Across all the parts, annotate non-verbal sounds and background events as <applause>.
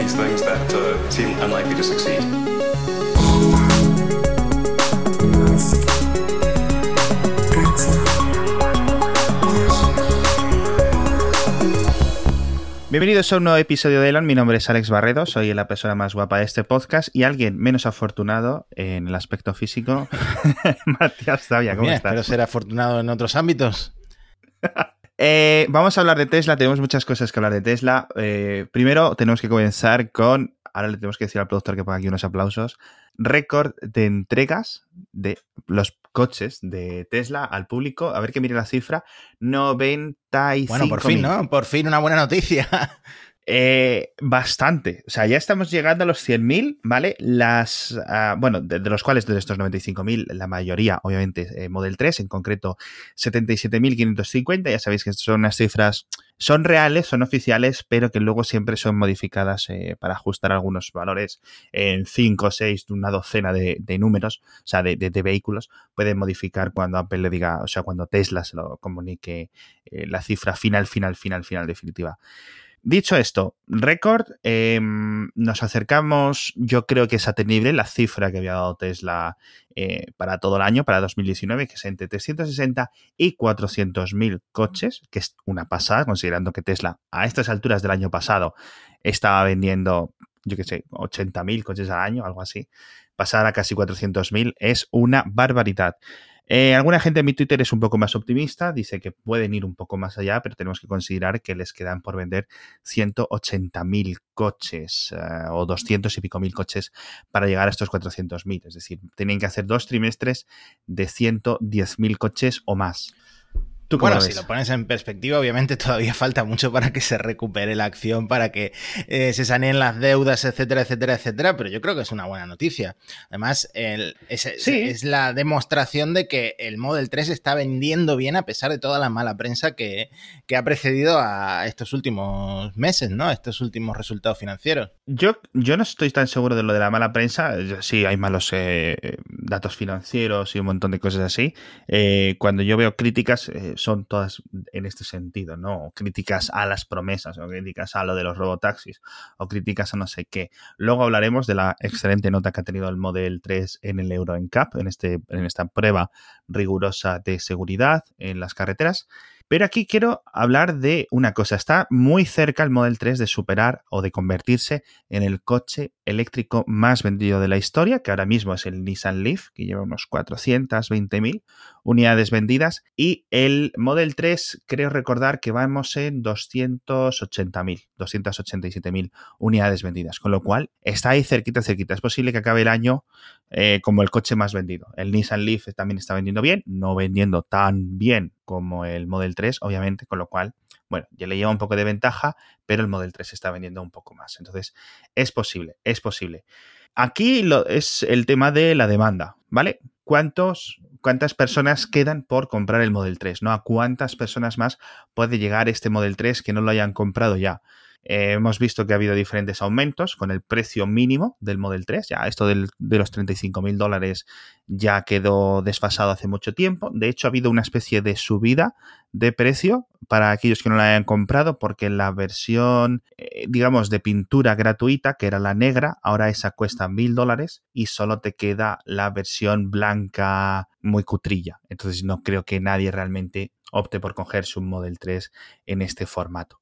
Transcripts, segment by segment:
these things that uh, seem unlikely to succeed. Bienvenidos a un nuevo episodio de Elon. Mi nombre es Alex Barredo, soy la persona más guapa de este podcast y alguien menos afortunado en el aspecto físico, <laughs> Matías Zavia. ¿Cómo Mira, estás? Espero ser afortunado en otros ámbitos. <laughs> Eh, vamos a hablar de Tesla, tenemos muchas cosas que hablar de Tesla. Eh, primero tenemos que comenzar con, ahora le tenemos que decir al productor que ponga aquí unos aplausos, récord de entregas de los coches de Tesla al público. A ver que mire la cifra, 95 Bueno, por fin, ¿no? Por fin una buena noticia. Eh, bastante. O sea, ya estamos llegando a los 100.000, ¿vale? Las, ah, bueno, de, los cuales de estos 95.000, la mayoría, obviamente, eh, Model 3, en concreto 77.550. Ya sabéis que son unas cifras, son reales, son oficiales, pero que luego siempre son modificadas eh, para ajustar algunos valores en 5, 6, una docena de, números, o sea, de, de- de vehículos. Pueden modificar cuando Apple le diga, o sea, cuando Tesla se lo comunique eh, la cifra final, final, final, final definitiva. Dicho esto, récord, eh, nos acercamos, yo creo que es atendible la cifra que había dado Tesla eh, para todo el año, para 2019, que es entre 360 y 400 mil coches, que es una pasada, considerando que Tesla a estas alturas del año pasado estaba vendiendo, yo qué sé, 80 mil coches al año, algo así. Pasar a casi 400 mil es una barbaridad. Eh, alguna gente en mi Twitter es un poco más optimista, dice que pueden ir un poco más allá, pero tenemos que considerar que les quedan por vender 180.000 coches eh, o 200 y pico mil coches para llegar a estos 400.000. Es decir, tienen que hacer dos trimestres de 110.000 coches o más. ¿Tú cómo Bueno, lo si lo pones en perspectiva, obviamente todavía <laughs> falta mucho para que se recupere la acción, para que eh, se saneen las deudas, etcétera, etcétera, etcétera, pero yo creo que es una buena noticia. Además, el- es, es- Sí. es la demostración de que el Model 3 está vendiendo bien a pesar de toda la mala prensa que, que ha precedido a estos últimos meses, ¿no? A estos últimos resultados financieros. Yo, yo no estoy tan seguro de lo de la mala prensa. Sí, hay malos eh, datos financieros y un montón de cosas así. Eh, cuando yo veo críticas, son todas en este sentido, ¿no? Críticas a las promesas, o críticas a lo de los robotaxis, o críticas a no sé qué. Luego hablaremos de la excelente nota que ha tenido el Model 3 en el Euro NCAP, en, este, en esta prueba rigurosa de seguridad en las carreteras. Pero aquí quiero hablar de una cosa. Está muy cerca el Model 3 de superar o de convertirse en el coche eléctrico más vendido de la historia, que ahora mismo es el Nissan Leaf, que lleva unos 420.000 unidades vendidas. Y el Model 3, creo recordar que vamos en 280.000, 287.000 unidades vendidas. Con lo cual, está ahí cerquita, cerquita. Es posible que acabe el año eh, como el coche más vendido. El Nissan Leaf también está vendiendo bien, no vendiendo tan bien como el Model 3, obviamente, con lo cual, bueno, ya le lleva un poco de ventaja, pero el Model 3 está vendiendo un poco más. Entonces, es posible, es posible. Aquí lo, es el tema de la demanda, ¿vale? ¿Cuántos, ¿Cuántas personas quedan por comprar el Model 3? ¿no? ¿A cuántas personas más puede llegar este Model 3 que no lo hayan comprado ya? Eh, hemos visto que ha habido diferentes aumentos con el precio mínimo del Model 3. Ya esto del- de los 35 mil dólares ya quedó desfasado hace mucho tiempo. De hecho, ha habido una especie de subida de precio para aquellos que no la hayan comprado porque la versión, eh, digamos, de pintura gratuita, que era la negra, ahora esa cuesta mil dólares y solo te queda la versión blanca muy cutrilla. Entonces no creo que nadie realmente opte por cogerse un Model 3 en este formato.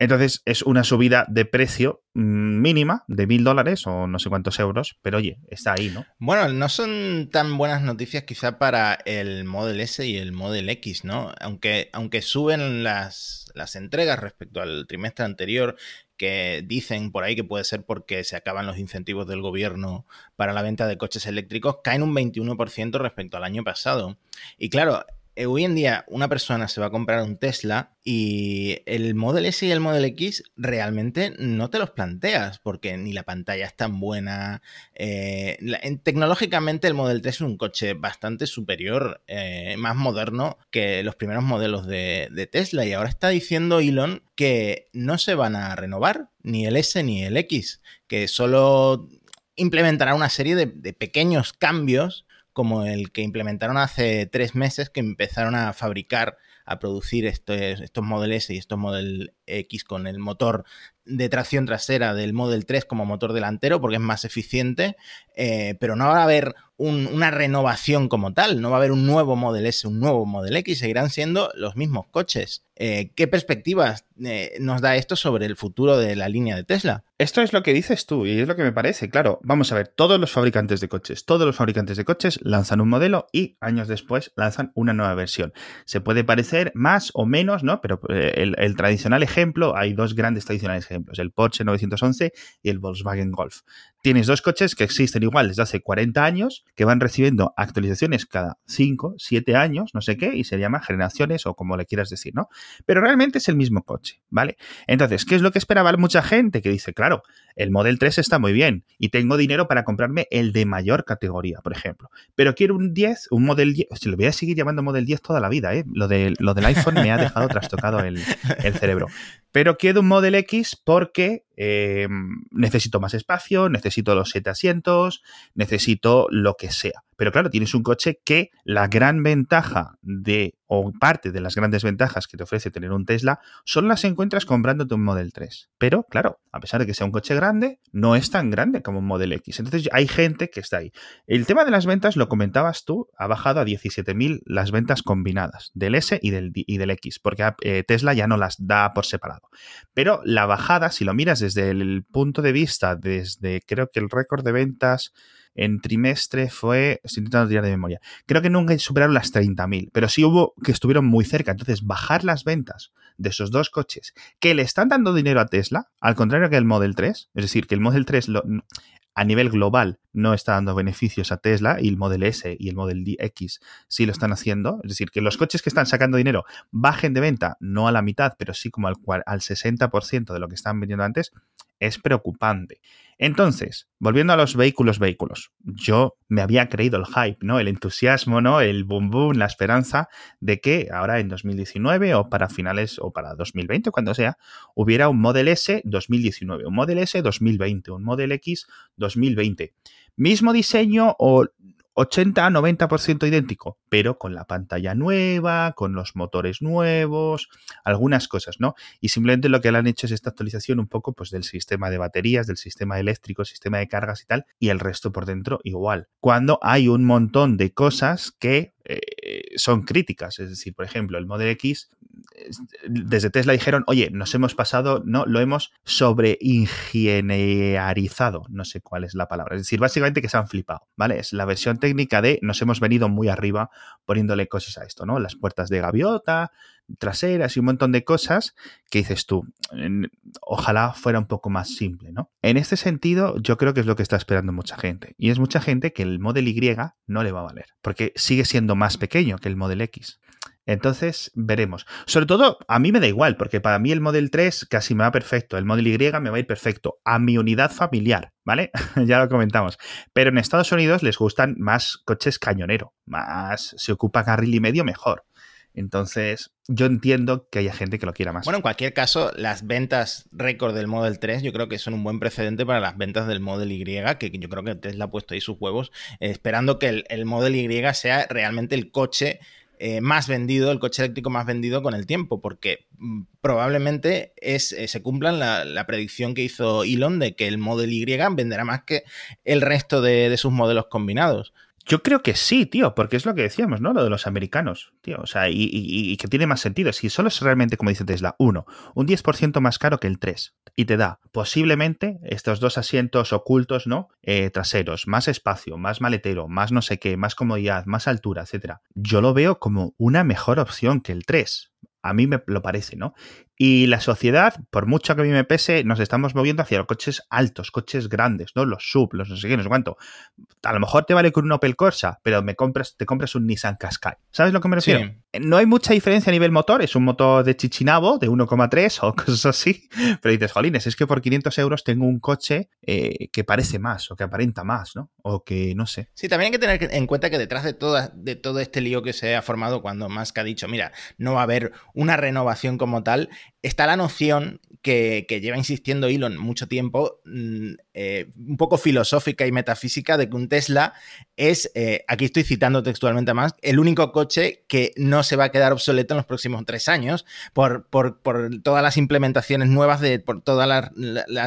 Entonces es una subida de precio mínima de mil dólares o no sé cuántos euros, pero oye, está ahí, ¿no? Bueno, no son tan buenas noticias quizá para el Model S y el Model X, ¿no? Aunque, aunque suben las, las entregas respecto al trimestre anterior, que dicen por ahí que puede ser porque se acaban los incentivos del gobierno para la venta de coches eléctricos, caen un 21% respecto al año pasado. Y claro, hoy en día una persona se va a comprar un Tesla y el Model S y el Model X realmente no te los planteas porque ni la pantalla es tan buena. eh, tecnológicamente el Model 3 es un coche bastante superior, eh, más moderno que los primeros modelos de, Tesla y ahora está diciendo Elon que no se van a renovar ni el S ni el X, que solo implementará una serie de pequeños cambios como el que implementaron hace tres meses, que empezaron a fabricar, a producir estos, estos Model S y estos Model X con el motor de tracción trasera del Model 3 como motor delantero porque es más eficiente, eh, pero no va a haber una renovación como tal, no va a haber un nuevo Model S, un nuevo Model X, seguirán siendo los mismos coches. Eh, ¿Qué perspectivas eh, nos da esto sobre el futuro de la línea de Tesla? Esto es lo que dices tú y es lo que me parece. Claro, vamos a ver, todos los fabricantes de coches, todos los fabricantes de coches lanzan un modelo y años después lanzan una nueva versión. Se puede parecer más o menos, ¿no? Pero el, el tradicional ejemplo, hay dos grandes tradicionales ejemplos, el Porsche 911 y el Volkswagen Golf. Tienes dos coches que existen igual desde hace 40 años, que van recibiendo actualizaciones cada 5, 7 años, no sé qué, y se llama generaciones o como le quieras decir, ¿no? Pero realmente es el mismo coche, ¿vale? Entonces, ¿qué es lo que esperaba mucha gente? Que dice, claro, el Model 3 está muy bien y tengo dinero para comprarme el de mayor categoría, por ejemplo. Pero quiero un 10, un Model 10, se lo voy a seguir llamando Model 10 toda la vida, ¿eh? Lo, de, lo del iPhone me ha dejado trastocado el, el cerebro. Pero quiero un Model X porque eh, necesito más espacio, necesito los siete asientos, necesito lo que sea. Pero claro, tienes un coche que la gran ventaja de, o parte de las grandes ventajas que te ofrece tener un Tesla, son las encuentras comprándote un Model 3. Pero claro, a pesar de que sea un coche grande, no es tan grande como un Model X. Entonces hay gente que está ahí. El tema de las ventas, lo comentabas tú, ha bajado a 17.000 las ventas combinadas del S y del, y del X, porque eh, Tesla ya no las da por separado. Pero la bajada, si lo miras desde el punto de vista, desde creo que el récord de ventas en trimestre fue, estoy intentando tirar de memoria, creo que nunca superaron las 30.000, pero sí hubo que estuvieron muy cerca. Entonces, bajar las ventas de esos dos coches que le están dando dinero a Tesla, al contrario que el Model 3, es decir, que el Model 3 lo, a nivel global no está dando beneficios a Tesla y el Model S y el Model X sí lo están haciendo. Es decir, que los coches que están sacando dinero bajen de venta, no a la mitad, pero sí como al, al 60% de lo que están vendiendo antes, es preocupante. Entonces, volviendo a los vehículos, vehículos, yo me había creído el hype, ¿no? El entusiasmo, ¿no? El boom boom, la esperanza de que ahora en 2019 o para finales o para 2020, cuando sea, hubiera un Model S 2019, un Model S 2020, un Model X 2020. Mismo diseño o 80-90% idéntico, pero con la pantalla nueva, con los motores nuevos, algunas cosas, ¿no? Y simplemente lo que le han hecho es esta actualización un poco pues del sistema de baterías, del sistema eléctrico, sistema de cargas y tal, y el resto por dentro igual. Cuando hay un montón de cosas que eh, son críticas, es decir, por ejemplo, el Model X desde Tesla dijeron, oye, nos hemos pasado, no, lo hemos sobreingenierizado, no sé cuál es la palabra. Es decir, básicamente que se han flipado, ¿vale? Es la versión técnica de nos hemos venido muy arriba poniéndole cosas a esto, ¿no? Las puertas de gaviota, traseras y un montón de cosas que dices tú, ojalá fuera un poco más simple, ¿no? En este sentido, yo creo que es lo que está esperando mucha gente. Y es mucha gente que el Model Y no le va a valer, porque sigue siendo más pequeño que el Model X. Entonces, veremos. Sobre todo, a mí me da igual, porque para mí el Model 3 casi me va perfecto. El Model Y me va a ir perfecto. A mi unidad familiar, ¿vale? <laughs> ya lo comentamos. Pero en Estados Unidos les gustan más coches cañonero. Más se ocupa carril y medio, mejor. Entonces, yo entiendo que haya gente que lo quiera más. Bueno, en cualquier caso, las ventas récord del Model 3 yo creo que son un buen precedente para las ventas del Model Y, que yo creo que Tesla ha puesto ahí sus huevos, esperando que el, el Model Y sea realmente el coche eh, más vendido, el coche eléctrico más vendido con el tiempo, porque mm, probablemente es, eh, se cumplan la, predicción que hizo Elon de que el Model Y venderá más que el resto de sus modelos combinados. Yo creo que sí, tío, porque es lo que decíamos, ¿no? Lo de los americanos, tío. O sea, y, que tiene más sentido. Si solo es realmente, como dice Tesla, uno, un 10% más caro que el 3, y te da posiblemente estos dos asientos ocultos, ¿no? Eh, traseros, más espacio, más maletero, más no sé qué, más comodidad, más altura, etcétera. Yo lo veo como una mejor opción que el 3. A mí me lo parece, ¿no? Y la sociedad, por mucho que a mí me pese, nos estamos moviendo hacia los coches altos, coches grandes, ¿no? Los sub, los no sé qué, no sé cuánto. A lo mejor te vale con un Opel Corsa, pero me compras, te compras un Nissan Qashqai. ¿Sabes lo que me refiero? No hay mucha diferencia a nivel motor, es un motor de Chichinabo de 1,3 o <laughs> cosas así, pero dices, jolines, es que por 500 euros tengo un coche eh, que parece más o que aparenta más, ¿no? O que no sé. Sí, también hay que tener en cuenta que detrás de, toda, de todo este lío que se ha formado cuando Musk ha dicho, mira, no va a haber una renovación como tal, está la noción que, lleva insistiendo Elon mucho tiempo, mm, eh, un poco filosófica y metafísica, de que un Tesla es, eh, aquí estoy citando textualmente más, el único coche que no se va a quedar obsoleto en los próximos tres años por, todas las implementaciones nuevas, de, por todas las,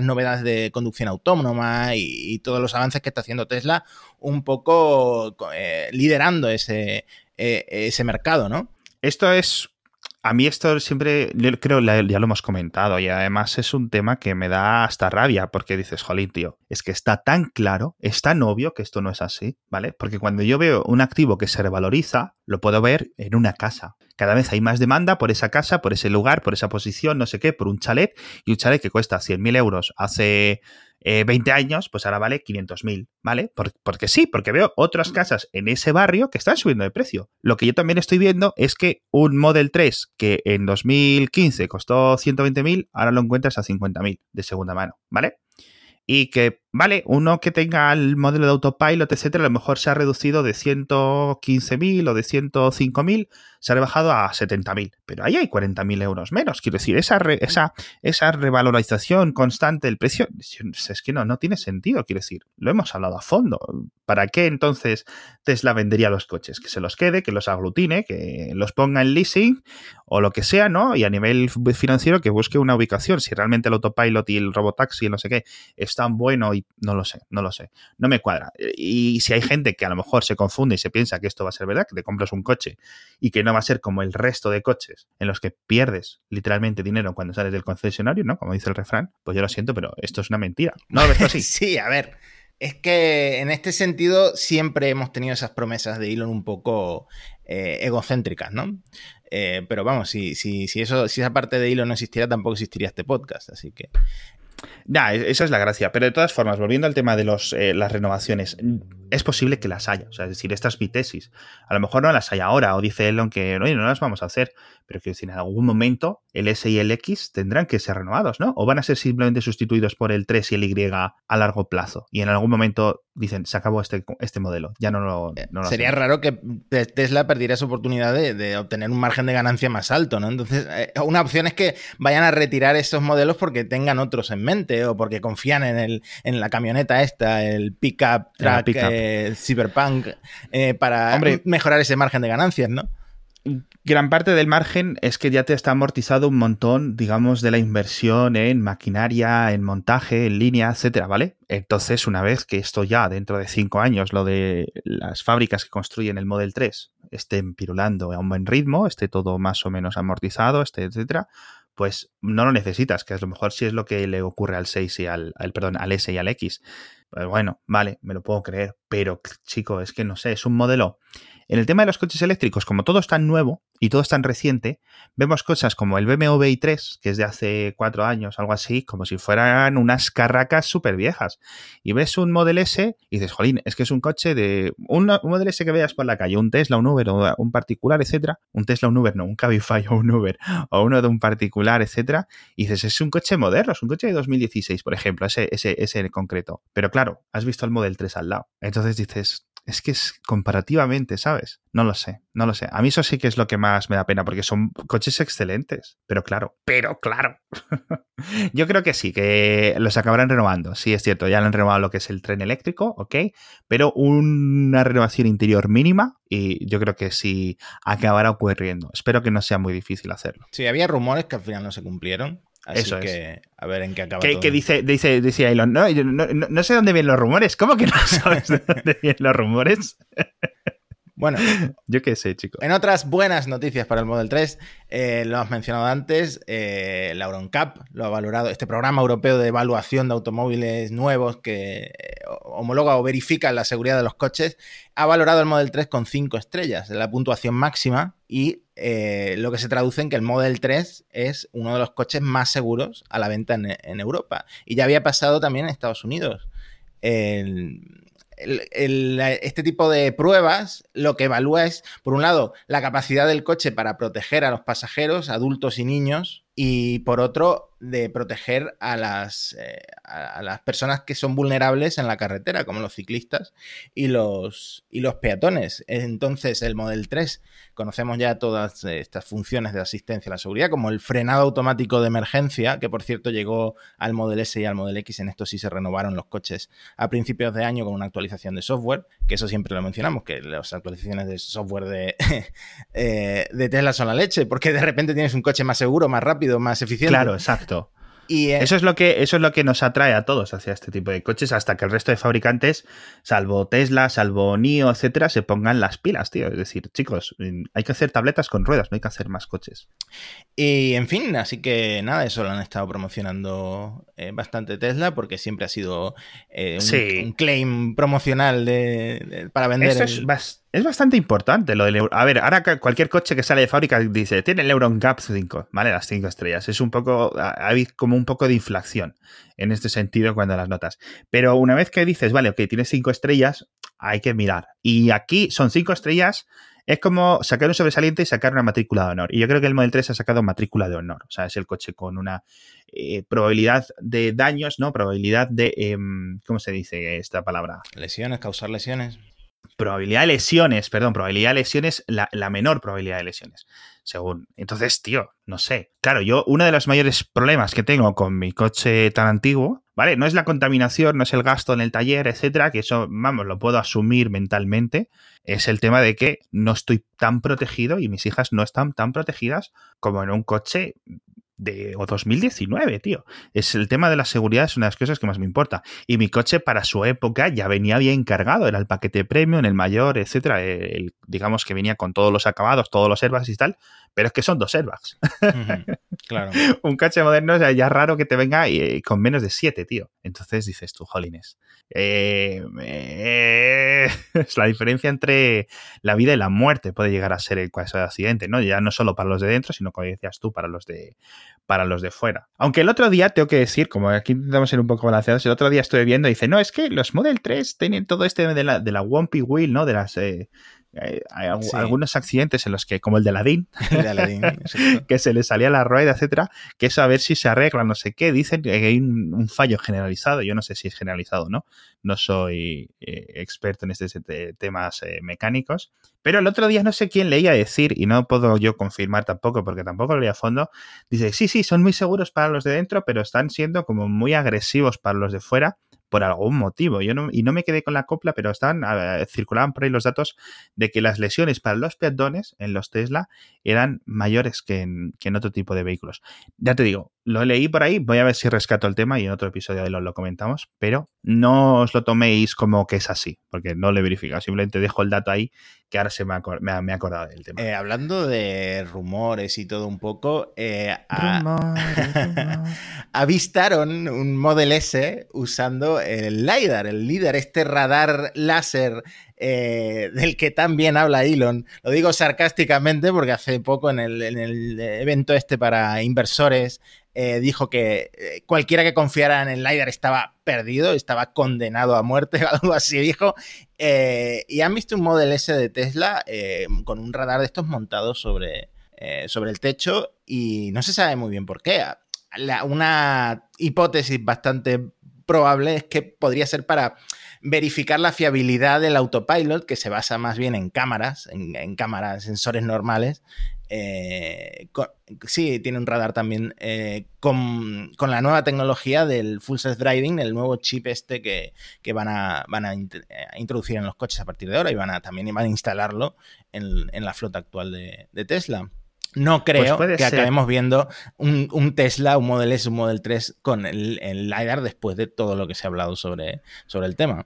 novedades de conducción autónoma y, todos los avances que está haciendo Tesla, un poco eh, liderando ese mercado, ¿no? Esto es a mí esto siempre, yo creo, ya lo hemos comentado y además es un tema que me da hasta rabia porque dices, jolín, tío, es que está tan claro, es tan obvio que esto no es así, ¿vale? Porque cuando yo veo un activo que se revaloriza, lo puedo ver en una casa. Cada vez hay más demanda por esa casa, por ese lugar, por esa posición, no sé qué, por un chalet y un chalet que cuesta 100.000 euros hace 20 eh, años, pues ahora vale 500.000, ¿vale? porque sí, porque veo otras casas en ese barrio que están subiendo de precio. Lo que yo también estoy viendo es que un Model 3 que en 2015 costó 120.000, ahora lo encuentras a 50.000 de segunda mano, ¿vale? y que, vale, uno que tenga el modelo de autopilot, etcétera, a lo mejor se ha reducido de 115.000 o de 105.000, se ha rebajado a 70.000, pero ahí hay 40.000 euros menos. Quiero decir, esa, esa, esa revalorización constante del precio, es que no, no tiene sentido, quiero decir, lo hemos hablado a fondo. ¿Para qué entonces Tesla vendería los coches? Que se los quede, que los aglutine, que los ponga en leasing o lo que sea, ¿no? Y a nivel financiero que busque una ubicación. Si realmente el autopilot y el robotaxi, no sé qué, es tan bueno y no lo sé, no lo sé. No me cuadra. Y si hay gente que a lo mejor se confunde y se piensa que esto va a ser verdad, que te compras un coche y que no va a ser como el resto de coches en los que pierdes literalmente dinero cuando sales del concesionario, ¿no? Como dice el refrán, pues yo lo siento, pero esto es una mentira. ¿No lo ves así? <laughs> sí, a ver. Es que en este sentido siempre hemos tenido esas promesas de Elon un poco eh, egocéntricas, ¿no? Eh, pero vamos, si, si, si, eso, si esa parte de hilo no existiera, tampoco existiría este podcast. Así que. Nah, esa es la gracia. Pero de todas formas, volviendo al tema de los, eh, las renovaciones, es posible que las haya. O sea, es decir, esta es mi tesis. A lo mejor no las hay ahora, o dice Elon que no, no las vamos a hacer. Pero quiero decir, en algún momento el S y el X tendrán que ser renovados, ¿no? O van a ser simplemente sustituidos por el 3 y el Y a largo plazo. Y en algún momento dicen, se acabó este, este modelo, ya no lo... Sería raro que Tesla perdiera esa oportunidad de, obtener un margen de ganancia más alto, ¿no? Entonces, eh, una opción es que vayan a retirar esos modelos porque tengan otros en mente o porque confían en, el, en la camioneta esta, el pickup truck eh, Cyberpunk, eh, para mejorar ese margen de ganancias, ¿no? Gran parte del margen es que ya te está amortizado un montón, digamos, de la inversión en maquinaria, en montaje, en línea, etcétera, ¿vale? Entonces, una vez que esto ya dentro de cinco años, lo de las fábricas que construyen el Model 3 estén pirulando a un buen ritmo, esté todo más o menos amortizado, esté, etcétera, pues no lo necesitas, que a lo mejor sí es lo que le ocurre al 6 y al, al perdón, al S y al X. Pues bueno, vale, me lo puedo creer, pero chico, es que no sé, es un modelo en el tema de los coches eléctricos, como todo es tan nuevo y todo es tan reciente, vemos cosas como el BMW i3, que es de hace cuatro años, algo así, como si fueran unas carracas súper viejas. Y ves un Model S y dices, jolín, es que es un coche de... Un, Model S que veas por la calle, un Tesla, un Uber o un particular, etcétera. Un Tesla, un Uber, no, un Cabify o un Uber o uno de un particular, etcétera. Y dices, es un coche moderno, es un coche de 2016, por ejemplo, ese, ese, ese en concreto. Pero claro, has visto el Model 3 al lado. Entonces dices, es que es comparativamente, ¿sabes? No lo sé, no lo sé. A mí eso sí que es lo que más me da pena, porque son coches excelentes. Pero claro, pero claro. <laughs> yo creo que sí, que los acabarán renovando. Sí, es cierto, ya han renovado lo que es el tren eléctrico, ok. Pero una renovación interior mínima y yo creo que sí acabará ocurriendo. Espero que no sea muy difícil hacerlo. Sí, había rumores que al final no se cumplieron. Así que a ver en qué acaba. Que, dice, dice, dice Elon, no, no, no, sé dónde vienen los rumores. ¿Cómo que no <laughs> sabes de dónde vienen los rumores? Bueno, <laughs> yo qué sé, chicos. En otras buenas noticias para el Model 3, eh, lo has mencionado antes, eh, la Euroncap lo ha valorado, este programa europeo de evaluación de automóviles nuevos que eh, homologa o verifica la seguridad de los coches, ha valorado el Model 3 con 5 estrellas, la puntuación máxima, y eh, lo que se traduce en que el Model 3 es uno de los coches más seguros a la venta en, Europa. Y ya había pasado también en Estados Unidos. Este tipo de pruebas lo que evalúa es, por un lado, la capacidad del coche para proteger a los pasajeros, adultos y niños, y por otro, de proteger a las, eh, a las personas que son vulnerables en la carretera, como los ciclistas y los, y los peatones. Entonces, el Model 3, conocemos ya todas estas funciones de asistencia a la seguridad, como el frenado automático de emergencia, que por cierto llegó al Model S y al Model X, en esto sí se renovaron los coches a principios de año con una actualización de software, que eso siempre lo mencionamos, que las actualizaciones de software de, <laughs> eh, de Tesla son la leche, porque de repente tienes un coche más seguro, más rápido, más eficiente. Claro, exacto. Y, eh, eso, es lo que, eso es lo que nos atrae a todos hacia este tipo de coches, hasta que el resto de fabricantes, salvo Tesla, salvo NIO, etcétera, se pongan las pilas, tío. Es decir, chicos, hay que hacer tabletas con ruedas, no hay que hacer más coches. Y en fin, así que nada, eso lo han estado promocionando eh, bastante Tesla, porque siempre ha sido eh, un, claim promocional de, para vender. Eso es es bastante importante lo del euro. A ver, ahora cualquier coche que sale de fábrica dice, tiene el Euron Gap 5, ¿vale? Las 5 estrellas. Es un poco, hay como un poco de inflación en este sentido cuando las notas. Pero una vez que dices, vale, ok, tiene 5 estrellas, hay que mirar. Y aquí son 5 estrellas, es como sacar un sobresaliente y sacar una matrícula de honor. Y yo creo que el Model 3 ha sacado matrícula de honor. O sea, es el coche con una eh, probabilidad de daños, ¿no? Probabilidad de, em, ¿cómo se dice esta palabra? Lesiones, causar lesiones probabilidad de lesiones, perdón, probabilidad de lesiones, la, menor probabilidad de lesiones, según. Entonces, tío, no sé. Claro, yo, uno de los mayores problemas que tengo con mi coche tan antiguo, ¿vale? No es la contaminación, no es el gasto en el taller, etcétera, que eso, vamos, lo puedo asumir mentalmente. Es el tema de que no estoy tan protegido y mis hijas no están tan protegidas como en un coche de o 2019, tío. Es el tema de la seguridad es una de las cosas que más me importa. Y mi coche para su época ya venía bien cargado, era el paquete premium, el mayor, etcétera, digamos que venía con todos los acabados, todos los airbags y tal, pero es que son dos airbags. claro. <laughs> Un coche moderno es ya raro que te venga eh, con menos de siete, tío. Entonces dices tú, jolines. Eh, eh, <laughs> es la diferencia entre la vida y la muerte puede llegar a ser el caso de accidente, ¿no? Ya no solo para los de dentro, sino como decías tú, para los de para los de fuera. Aunque el otro día tengo que decir, como aquí intentamos ser un poco balanceados, el otro día estuve viendo y dice, no, es que los Model 3 tienen todo este de la, de la Wheel, ¿no? De las hay algunos accidentes en los que, como el de Aladdin, <laughs> <laughs> que se le salía la rueda, etcétera, que es a ver si se arregla, no sé qué. Dicen que hay un, fallo generalizado. Yo no sé si es generalizado o no. No soy eh, experto en estos temas eh, mecánicos. Pero el otro día no sé quién leía decir, y no puedo yo confirmar tampoco, porque tampoco lo leía a fondo. Dice: Sí, sí, son muy seguros para los de dentro, pero están siendo como muy agresivos para los de fuera por algún motivo. Yo no, y no me quedé con la copla, pero están, circulaban por ahí los datos de que las lesiones para los peatones en los Tesla eran mayores que en, que en otro tipo de vehículos. Ya te digo, lo leí por ahí, voy a ver si rescato el tema y en otro episodio de lo, lo comentamos, pero no os lo toméis como que es así, porque no lo he verificado, simplemente dejo el dato ahí que ahora se me, ha, me, acordado del tema. Eh, hablando de rumores y todo un poco, eh, <laughs> avistaron un Model S usando el LiDAR, el LiDAR, este radar láser eh, del que también habla Elon. Lo digo sarcásticamente porque hace poco en el, en el evento este para inversores eh, dijo que eh, cualquiera que confiara en el LiDAR estaba perdido, estaba condenado a muerte, <laughs> algo así dijo. Eh, y han visto un Model S de Tesla con un radar de estos montados sobre, sobre el techo y no se sabe muy bien por qué. una hipótesis bastante probable es que podría ser para verificar la fiabilidad del autopilot, que se basa más bien en cámaras, en, en cámaras, sensores normales, eh, sí, tiene un radar también eh, con, la nueva tecnología del Full Self Driving, el nuevo chip este que, van, a, van a, introducir en los coches a partir de ahora y van a también van a instalarlo en, la flota actual de, Tesla. No pues creo que acabemos viendo un, Tesla, un Model S, un Model 3 con el, el LiDAR después de todo lo que se ha hablado sobre, sobre el tema.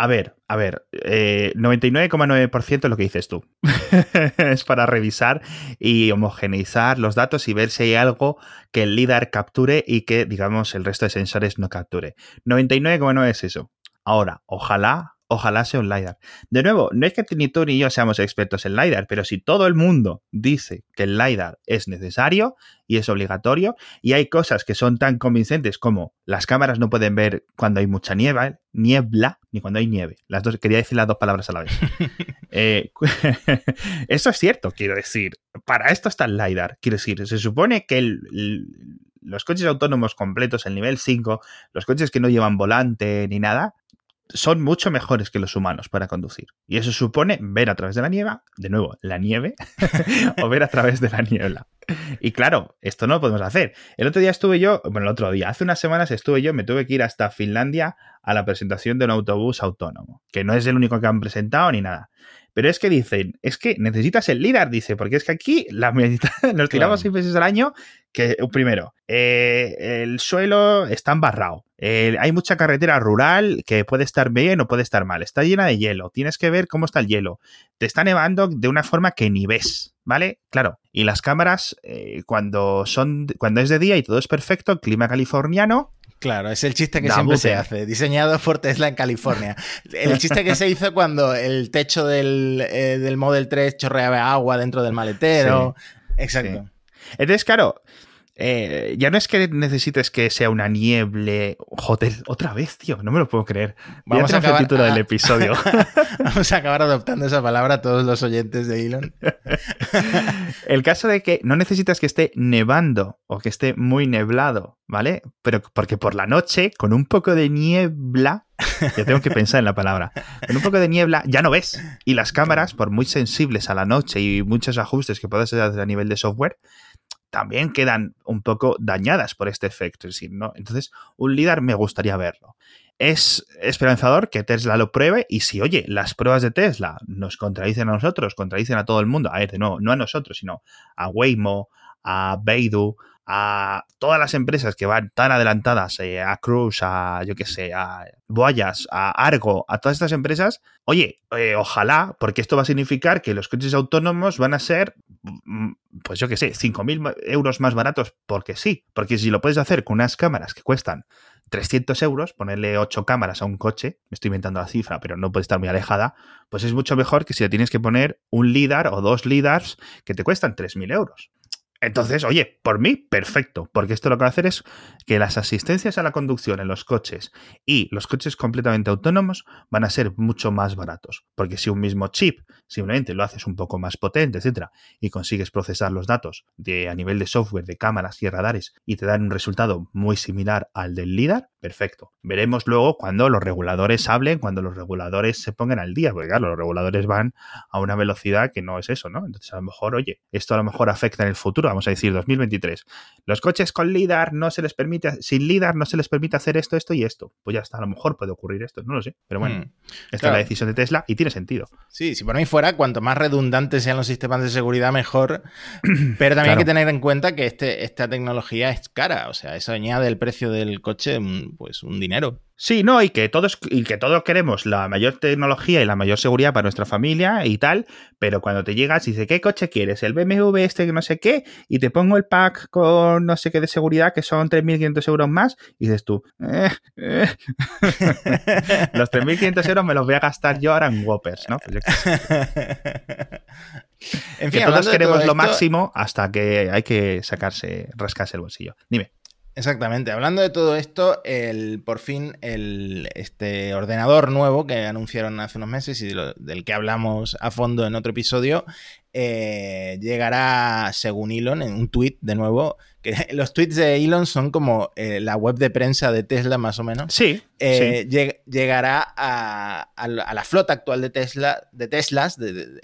A ver, a ver, 99,9% eh, es lo que dices tú. <laughs> es para revisar y homogeneizar los datos y ver si hay algo que el LIDAR capture y que, digamos, el resto de sensores no capture. 99,9% es eso. Ahora, ojalá ojalá sea un LiDAR. De nuevo, no es que ni tú ni yo seamos expertos en LiDAR, pero si todo el mundo dice que el LiDAR es necesario y es obligatorio, y hay cosas que son tan convincentes como las cámaras no pueden ver cuando hay mucha niebla, niebla ni cuando hay nieve. Las dos, quería decir las dos palabras a la vez. <laughs> Eh, <laughs> eso es cierto, quiero decir. Para esto está el LiDAR. Quiero decir, se supone que los coches autónomos completos, el nivel 5, los coches que no llevan volante ni nada, son mucho mejores que los humanos para conducir. Y eso supone ver a través de la nieve, de nuevo, la nieve, <laughs> o ver a través de la niebla. Y claro, esto no lo podemos hacer. El otro día estuve yo, bueno, el otro día, hace unas semanas estuve yo, me tuve que ir hasta Finlandia a la presentación de un autobús autónomo, que no es el único que han presentado ni nada. Pero es que dicen, es que necesitas el LIDAR, dice, porque es que aquí la mitad, <laughs> nos tiramos seis meses al año que, primero, eh, el suelo está embarrado. hay mucha carretera rural que puede estar bien o puede estar mal. Está llena de hielo. Tienes que ver cómo está el hielo. Te está nevando de una forma que ni ves, ¿vale? Claro. Y las cámaras, eh, cuando son, cuando es de día y todo es perfecto, clima californiano, Claro, es el chiste que siempre se hace, diseñado por Tesla en California. El chiste que se hizo cuando el techo del, eh, Model 3 chorreaba agua dentro del maletero. Exacto. Entonces, claro, eh, ya no es que necesites que sea una nieble. Joder, otra vez, tío, no me lo puedo creer. Vamos a acabar el título del <laughs> episodio. <laughs> Vamos a acabar adoptando esa palabra a todos los oyentes de Elon. <laughs> el caso de que no necesitas que esté nevando o que esté muy neblado, ¿vale? Pero porque por la noche, con un poco de niebla, ya tengo que pensar en la palabra. Con un poco de niebla ya no ves. Y las cámaras, por muy sensibles a la noche y muchos ajustes que puedas hacer a nivel de software, también quedan un poco dañadas por este efecto. ¿no? Entonces, un LIDAR me gustaría verlo. Es esperanzador que Tesla lo pruebe y si, oye, las pruebas de Tesla nos contradicen a nosotros, contradicen a todo el mundo, a ver, no a nosotros, sino a Waymo, a Beidou, a todas las empresas que van tan adelantadas, eh, a Cruise, a yo qué sé, a Boyas, a Argo, a todas estas empresas, oye, eh, ojalá, porque esto va a significar que los coches autónomos van a ser, mm, pues yo qué sé, 5.000 euros más baratos, porque sí, porque si lo puedes hacer con unas cámaras que cuestan 300 euros, ponerle 8 cámaras a un coche, me estoy inventando la cifra, pero no puede estar muy alejada, pues es mucho mejor que si le tienes que poner un LIDAR o dos LIDARs que te cuestan 3.000 euros. Entonces, oye, por mí, perfecto, porque esto lo que va a hacer es que las asistencias a la conducción en los coches y los coches completamente autónomos van a ser mucho más baratos, porque si un mismo chip simplemente lo haces un poco más potente, etcétera, y consigues procesar los datos de, a nivel de software, de cámaras y radares y te dan un resultado muy similar al del LIDAR, perfecto. Veremos luego cuando los reguladores hablen, cuando los reguladores se pongan al día, porque claro, los reguladores van a una velocidad que no es eso, ¿no? Entonces, a lo mejor, oye, esto a lo mejor afecta en el futuro, vamos a decir 2023. Los coches con LIDAR no se les permite, sin LIDAR no se les permite hacer esto, esto y esto. Pues ya está, a lo mejor puede ocurrir esto, no lo sé. Pero bueno, hmm. esta es la decisión de Tesla y tiene sentido. Sí, si por mí fuera, cuanto más redundantes sean los sistemas de seguridad, mejor. <clears throat> Pero también hay que tener en cuenta que este, esta tecnología es cara. O sea, eso añade el precio del coche, pues un dinero. Sí, no, y que todos, y que todos queremos la mayor tecnología y la mayor seguridad para nuestra familia y tal, pero cuando te llegas y dice, ¿qué coche quieres? El BMW este que no sé qué, y te pongo el pack con no sé qué de seguridad que son 3.500 euros más, y dices tú, eh, eh". <laughs> los 3.500 euros me los voy a gastar yo ahora en Whoppers, ¿no? Pues <laughs> en fin, que todos queremos lo máximo hasta que hay que sacarse, rascarse el bolsillo. Dime. Exactamente. Hablando de todo esto, el, por fin el, este ordenador nuevo que anunciaron hace unos meses y del que hablamos a fondo en otro episodio, eh, llegará, según Elon, en un tweet de nuevo, que <laughs> los tweets de Elon son como eh, la web de prensa de Tesla más o menos. Sí. Eh, llegará a, la flota actual de Tesla, de Teslas, de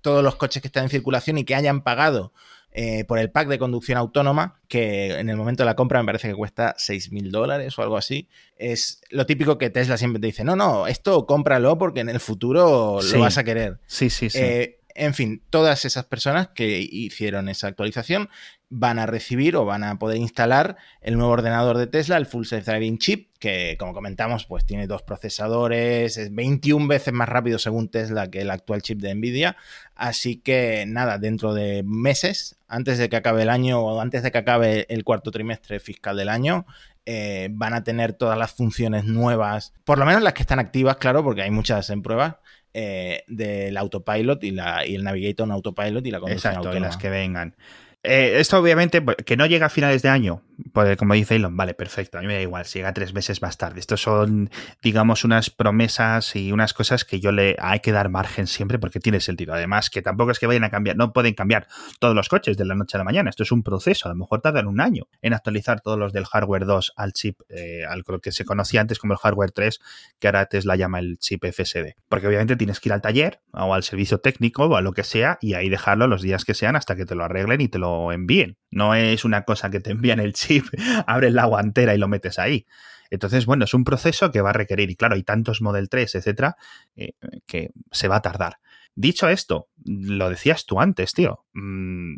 todos los coches que están en circulación y que hayan pagado eh, por el pack de conducción autónoma, que en el momento de la compra me parece que cuesta 6 mil dólares o algo así. Es lo típico que Tesla siempre te dice, no, no, esto cómpralo porque en el futuro lo vas a querer. Sí, sí, sí. Eh, en fin, todas esas personas que hicieron esa actualización van a recibir o van a poder instalar el nuevo ordenador de Tesla, el Full Self Driving Chip, que como comentamos, pues tiene dos procesadores, es 21 veces más rápido según Tesla que el actual chip de Nvidia. Así que nada, dentro de meses, antes de que acabe el año o antes de que acabe el cuarto trimestre fiscal del año, eh, van a tener todas las funciones nuevas, por lo menos las que están activas, claro, porque hay muchas en prueba, eh, del autopilot y, la, y el navigator en autopilot y la conducción Exacto, las que vengan. Eh, esto obviamente que no llega a finales de año, pues, como dice Elon, vale, perfecto, a mí me da igual, si llega tres meses más tarde. Estos son, digamos, unas promesas y unas cosas que yo le hay que dar margen siempre porque tiene sentido. Además, que tampoco es que vayan a cambiar, no pueden cambiar todos los coches de la noche a la mañana. Esto es un proceso, a lo mejor tardan un año en actualizar todos los del hardware 2 al chip, eh, al que se conocía antes como el hardware 3, que ahora Tesla llama el chip FSD. Porque obviamente tienes que ir al taller o al servicio técnico o a lo que sea y ahí dejarlo los días que sean hasta que te lo arreglen y te lo envíen. No es una cosa que te envían el chip, <laughs> abres la guantera y lo metes ahí. Entonces, bueno, es un proceso que va a requerir, y claro, hay tantos Model 3, etcétera, eh, que se va a tardar. Dicho esto, lo decías tú antes, tío. Mm,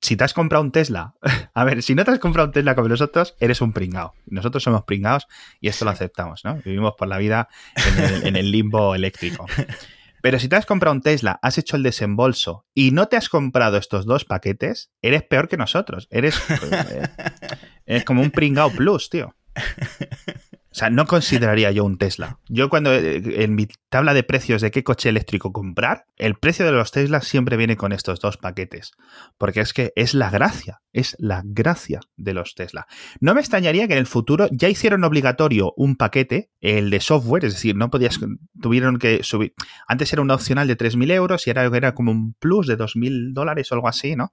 si te has comprado un Tesla, <laughs> a ver, si no te has comprado un Tesla como nosotros, eres un pringao. Nosotros somos pringados y esto lo aceptamos, ¿no? Vivimos por la vida en el, limbo <laughs> eléctrico. Pero si te has comprado un Tesla, has hecho el desembolso y no te has comprado estos dos paquetes, eres peor que nosotros. Eres, eh, como un pringao plus, tío. O sea, no consideraría yo un Tesla. Yo cuando eh, en mi tabla de precios de qué coche eléctrico comprar, el precio de los Teslas siempre viene con estos dos paquetes. Porque es que es la gracia, es la gracia de los Tesla. No me extrañaría que en el futuro ya hicieron obligatorio un paquete, el de software, es decir, no podías, tuvieron que subir. Antes era un opcional de 3.000 euros y ahora era como un plus de 2.000 dólares o algo así, ¿no?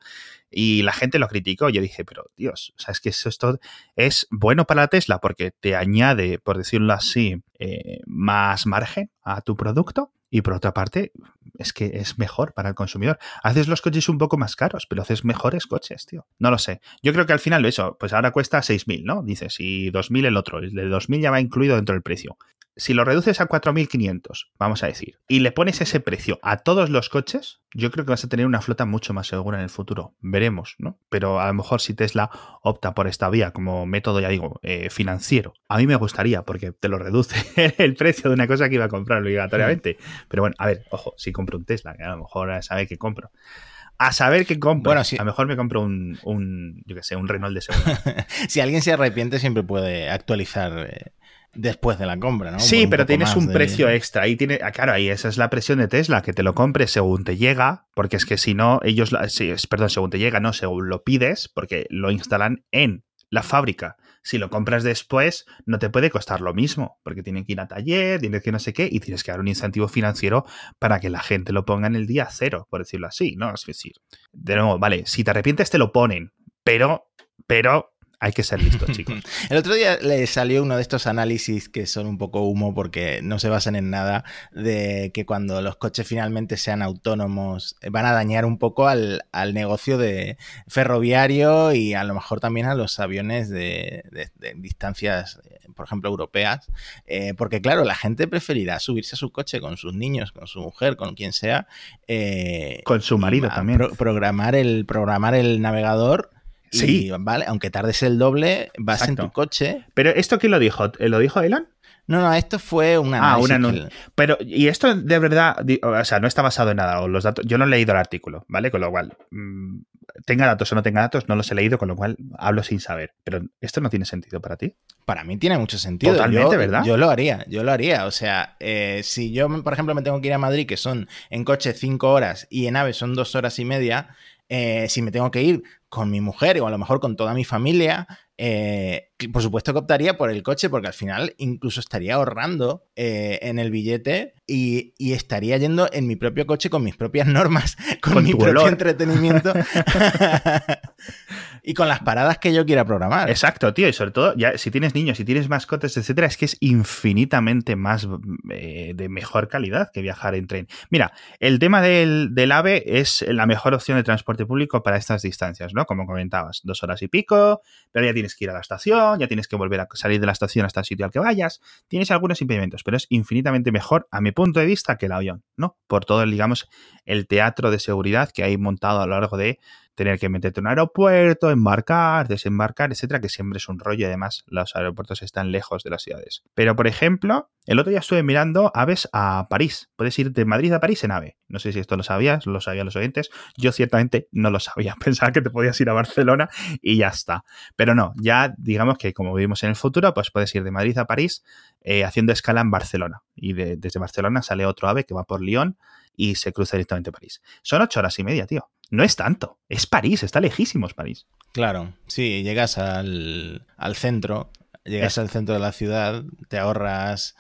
Y la gente lo criticó. Yo dije, pero Dios, o sea, es que esto es bueno para la Tesla porque te añade, por decirlo así, eh, más margen a tu producto. Y por otra parte, es que es mejor para el consumidor. Haces los coches un poco más caros, pero haces mejores coches, tío. No lo sé. Yo creo que al final eso, pues ahora cuesta 6.000, ¿no? Dices, y 2.000 el otro. El de 2.000 ya va incluido dentro del precio si lo reduces a 4.500, vamos a decir, y le pones ese precio a todos los coches, yo creo que vas a tener una flota mucho más segura en el futuro. Veremos, ¿no? Pero a lo mejor si Tesla opta por esta vía como método, ya digo, eh, financiero, a mí me gustaría porque te lo reduce <laughs> el precio de una cosa que iba a comprar obligatoriamente. <laughs> Pero bueno, a ver, ojo, si compro un Tesla, que a lo mejor sabe que compro a saber qué compro. Bueno, si... A lo mejor me compro un, un yo qué sé, un Renault de segunda. <laughs> si alguien se arrepiente, siempre puede actualizar eh, después de la compra, ¿no? Sí, pero tienes un precio extra. Ahí tiene, ah, claro, ahí esa es la presión de Tesla, que te lo compres según te llega, porque es que si no, ellos, perdón, según te llega, no, según lo pides, porque lo instalan en la fábrica. Si lo compras después, no te puede costar lo mismo, porque tienen que ir a taller, tienes que no sé qué, y tienes que dar un incentivo financiero para que la gente lo ponga en el día cero, por decirlo así, ¿no? Es decir, de nuevo, vale, si te arrepientes te lo ponen, pero, pero hay que ser listos, <laughs> chicos. El otro día le salió uno de estos análisis que son un poco humo porque no se basan en nada de que cuando los coches finalmente sean autónomos eh, van a dañar un poco al, negocio de ferroviario y a lo mejor también a los aviones de, distancias, eh, por ejemplo, europeas. Eh, porque claro, la gente preferirá subirse a su coche con sus niños, con su mujer, con quien sea. con su marido también. programar, el, programar el navegador Sí. vale, aunque tardes el doble, vas en tu coche. Pero ¿esto quién lo dijo? ¿Lo dijo Elon? No, no, esto fue una. Ah, una Pero, y esto de verdad, o sea, no está basado en nada. los datos, yo no he leído el artículo, ¿vale? Con lo cual, mm, tenga datos o no tenga datos, no los he leído, con lo cual hablo sin saber. Pero esto no tiene sentido para ti. Para mí tiene mucho sentido. Totalmente, ¿verdad? Yo lo haría, yo lo haría. O sea, eh, si yo, por ejemplo, me tengo que ir a Madrid, que son en coche cinco horas y en AVE son dos horas y media, eh, si me tengo que ir con mi mujer o a lo mejor con toda mi familia, eh, por supuesto que optaría por el coche porque al final incluso estaría ahorrando eh, en el billete y, estaría yendo en mi propio coche con mis propias <laughs> normas, con, mi propio entretenimiento <laughs> y con las paradas que yo quiera programar. Exacto, tío, y sobre todo ya si tienes niños, si tienes mascotas, etcétera, es que es infinitamente más eh, de mejor calidad que viajar en tren. Mira, el tema del, del AVE es la mejor opción de transporte público para estas distancias, ¿no? Como comentabas, dos horas y pico, pero ya tienes que ir a la estación, ya tienes que volver a salir de la estación hasta el sitio al que vayas, tienes algunos impedimentos, pero es infinitamente mejor a mi punto de vista que el avión, ¿no? Por todo, digamos, el teatro de seguridad que hay montado a lo largo de tener que meterte en un aeropuerto, embarcar, desembarcar, etcétera, que siempre es un rollo. Además, los aeropuertos están lejos de las ciudades. Pero, por ejemplo, el otro día estuve mirando aves a París. Puedes ir de Madrid a París en ave. No sé si esto lo sabías, lo sabían los oyentes. Yo ciertamente no lo sabía. <laughs> Pensaba que te podías ir a Barcelona y ya está. Pero no, ya digamos que como vivimos en el futuro, pues puedes ir de Madrid a París eh, haciendo escala en Barcelona. Y desde Barcelona sale otro ave que va por Lyon y se cruza directamente a París. Son ocho horas y media, tío. No es tanto. Es París, está lejísimos París. Claro, sí, llegas al, centro, llegas al centro de la ciudad, te ahorras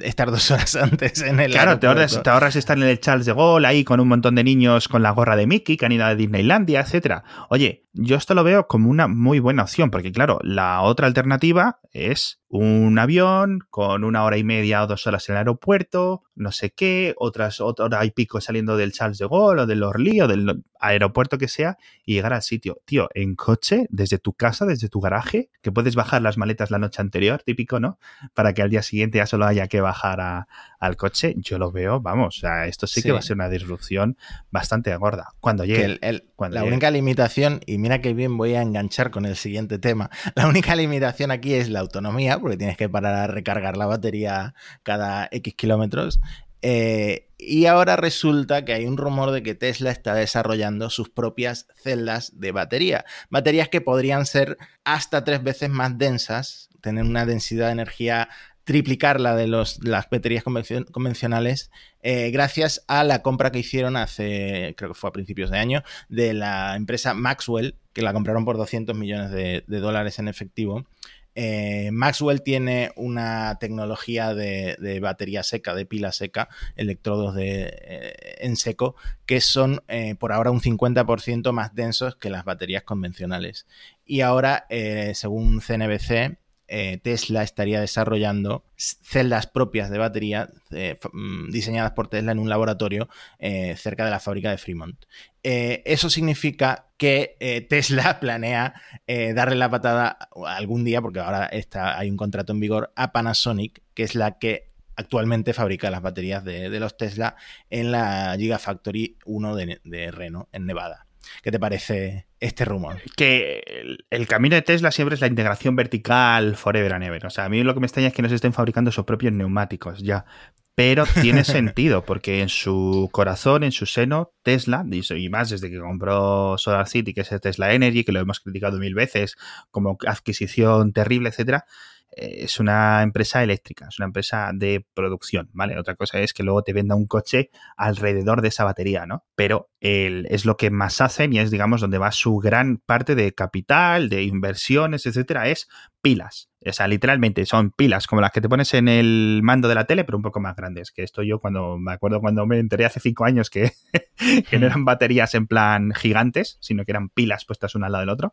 estar dos horas <laughs> antes en el Claro, te ahorras, te ahorras, estar en el Charles de Gaulle ahí con un montón de niños con la gorra de Mickey que han ido a Disneylandia, etcétera. Oye, yo esto lo veo como una muy buena opción, porque claro, la otra alternativa es un avión con una hora y media o dos horas en el aeropuerto, no sé qué, otras otra hora y pico saliendo del Charles de Gaulle o del Orly o del aeropuerto que sea y llegar al sitio. Tío, en coche, desde tu casa, desde tu garaje, que puedes bajar las maletas la noche anterior, típico, ¿no? Para que al día siguiente ya solo haya que bajar al coche, yo lo veo, vamos, o sea, esto sí, que va a ser una disrupción bastante gorda. Cuando llegue. la única limitación, y mira que bien voy a enganchar con el siguiente tema, <laughs> la única limitación aquí es la autonomía, porque tienes que parar a recargar la batería cada X kilómetros. Eh, y ahora resulta que hay un rumor de que Tesla está desarrollando sus propias celdas de batería. Baterías que podrían ser hasta tres veces más densas, tener una densidad de energía triplicar la de los, las baterías convencionales eh, gracias a la compra que hicieron hace, creo que fue a principios de año, de la empresa Maxwell, que la compraron por 200 millones de dólares en efectivo. Eh, Maxwell tiene una tecnología de, batería seca, de pila seca, electrodos de, eh, en seco, que son por ahora un 50% más densos que las baterías convencionales. Y ahora, según CNBC, eh, Tesla estaría desarrollando celdas propias de batería eh, mm, diseñadas por Tesla en un laboratorio eh, cerca de la fábrica de Fremont. eso significa que Tesla <laughs> planea darle la patada algún día, porque ahora está, hay un contrato en vigor, a Panasonic, que es la que actualmente fabrica las baterías de, los Tesla en la Gigafactory 1 de, de Reno, en Nevada. ¿Qué te parece este rumor? Que el, camino de Tesla siempre es la integración vertical forever and ever. O sea, a mí lo que me extraña es que no se estén fabricando sus propios neumáticos ya. Pero tiene <laughs> sentido, porque en su corazón, en su seno, Tesla, y más desde que compró Solar City, que es el Tesla Energy, que lo hemos criticado mil veces como adquisición terrible, etcétera, es una empresa eléctrica, es una empresa de producción, ¿vale? Otra cosa es que luego te venda un coche alrededor de esa batería, ¿no? Pero es lo que más hacen y es, digamos, donde va su gran parte de capital, de inversiones, etcétera, es pilas. O sea, literalmente son pilas como las que te pones en el mando de la tele, pero un poco más grandes. Que esto yo cuando me acuerdo cuando me enteré hace cinco años que, <laughs> que no eran baterías en plan gigantes, sino que eran pilas puestas una al lado del otro,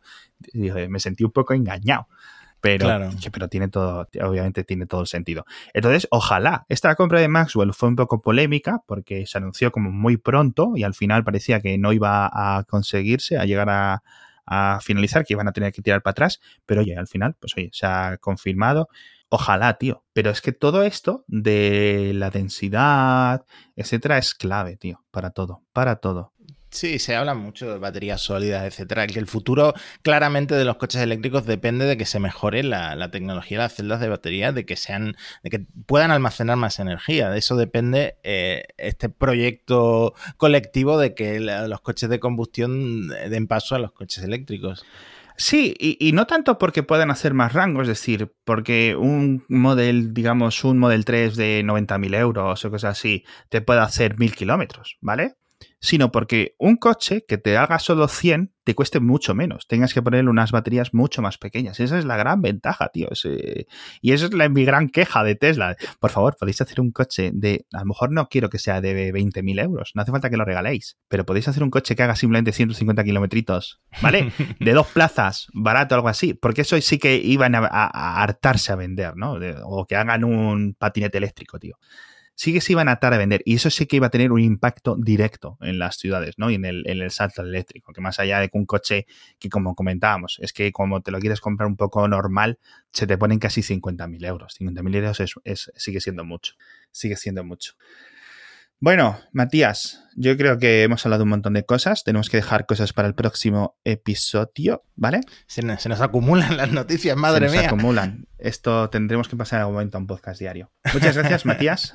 me sentí un poco engañado pero, pero tiene todo, obviamente tiene todo el sentido. Entonces, ojalá. Esta compra de Maxwell fue un poco polémica porque se anunció como muy pronto y al final parecía que no iba a conseguirse, a llegar a, finalizar, que iban a tener que tirar para atrás, pero oye, al final, pues oye, se ha confirmado. Ojalá, tío. Pero es que todo esto de la densidad, etcétera, es clave, tío, para todo, para todo. Sí, se habla mucho de baterías sólidas, etcétera. Que el futuro claramente de los coches eléctricos depende de que se mejore la, tecnología de las celdas de batería, de que sean, de que puedan almacenar más energía. De eso depende eh, este proyecto colectivo de que los coches de combustión den paso a los coches eléctricos. Sí, y, no tanto porque puedan hacer más rango, es decir, porque un model, digamos, un Model 3 de 90.000 euros o cosas así, te puede hacer 1.000 kilómetros, ¿vale? Sino porque un coche que te haga solo 100 te cueste mucho menos. Tengas que ponerle unas baterías mucho más pequeñas. Esa es la gran ventaja, tío. y esa es la, mi gran queja de Tesla. Por favor, podéis hacer un coche de, a lo mejor no quiero que sea de 20.000 euros, no hace falta que lo regaléis, pero podéis hacer un coche que haga simplemente 150 kilometritos, ¿vale? <laughs> De dos plazas, barato, algo así, porque eso sí que iban a, hartarse a vender, ¿no? o que hagan un patinete eléctrico, tío sí que se iban a atar a vender. Y eso sí que iba a tener un impacto directo en las ciudades, ¿no? Y en el, en el salto eléctrico, que más allá de que un coche que, como comentábamos, es que como te lo quieres comprar un poco normal, se te ponen casi 50.000 euros. 50.000 euros es, sigue siendo mucho. Sigue siendo mucho. Bueno, Matías, yo creo que hemos hablado un montón de cosas. Tenemos que dejar cosas para el próximo episodio, ¿vale? Se nos, acumulan las noticias, madre mía. Se acumulan. Esto tendremos que pasar en algún momento a un podcast diario. Muchas gracias, <laughs> Matías.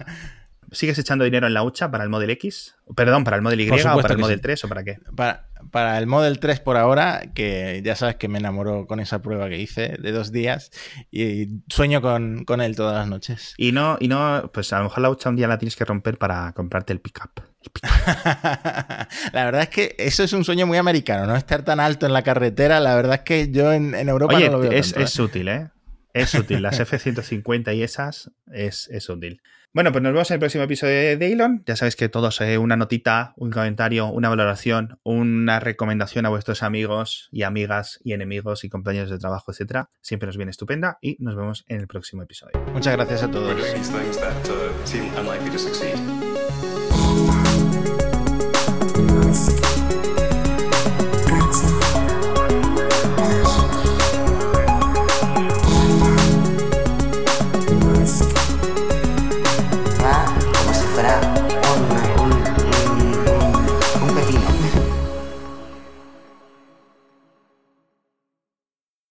¿Sigues echando dinero en la hucha para el Model X? Perdón, para el Model Y o para el Model 3 o para qué? Para, para, el Model 3 por ahora, que ya sabes que me enamoró con esa prueba que hice de dos días y sueño con, con él todas las noches. Y no, y no, pues a lo mejor la hucha un día la tienes que romper para comprarte el pickup. <laughs> la verdad es que eso es un sueño muy americano, no estar tan alto en la carretera. La verdad es que yo en, Europa no lo veo. Es, es ¿eh? útil, ¿eh? Es útil. Las <laughs> F-150 y esas es, es útil. Bueno, pues nos vemos en el próximo episodio de Elon. Ya sabéis que todos, eh, una notita, un comentario, una valoración, una recomendación a vuestros amigos y amigas y enemigos y compañeros de trabajo, etcétera, siempre nos viene estupenda y nos vemos en el próximo episodio. Muchas gracias a todos.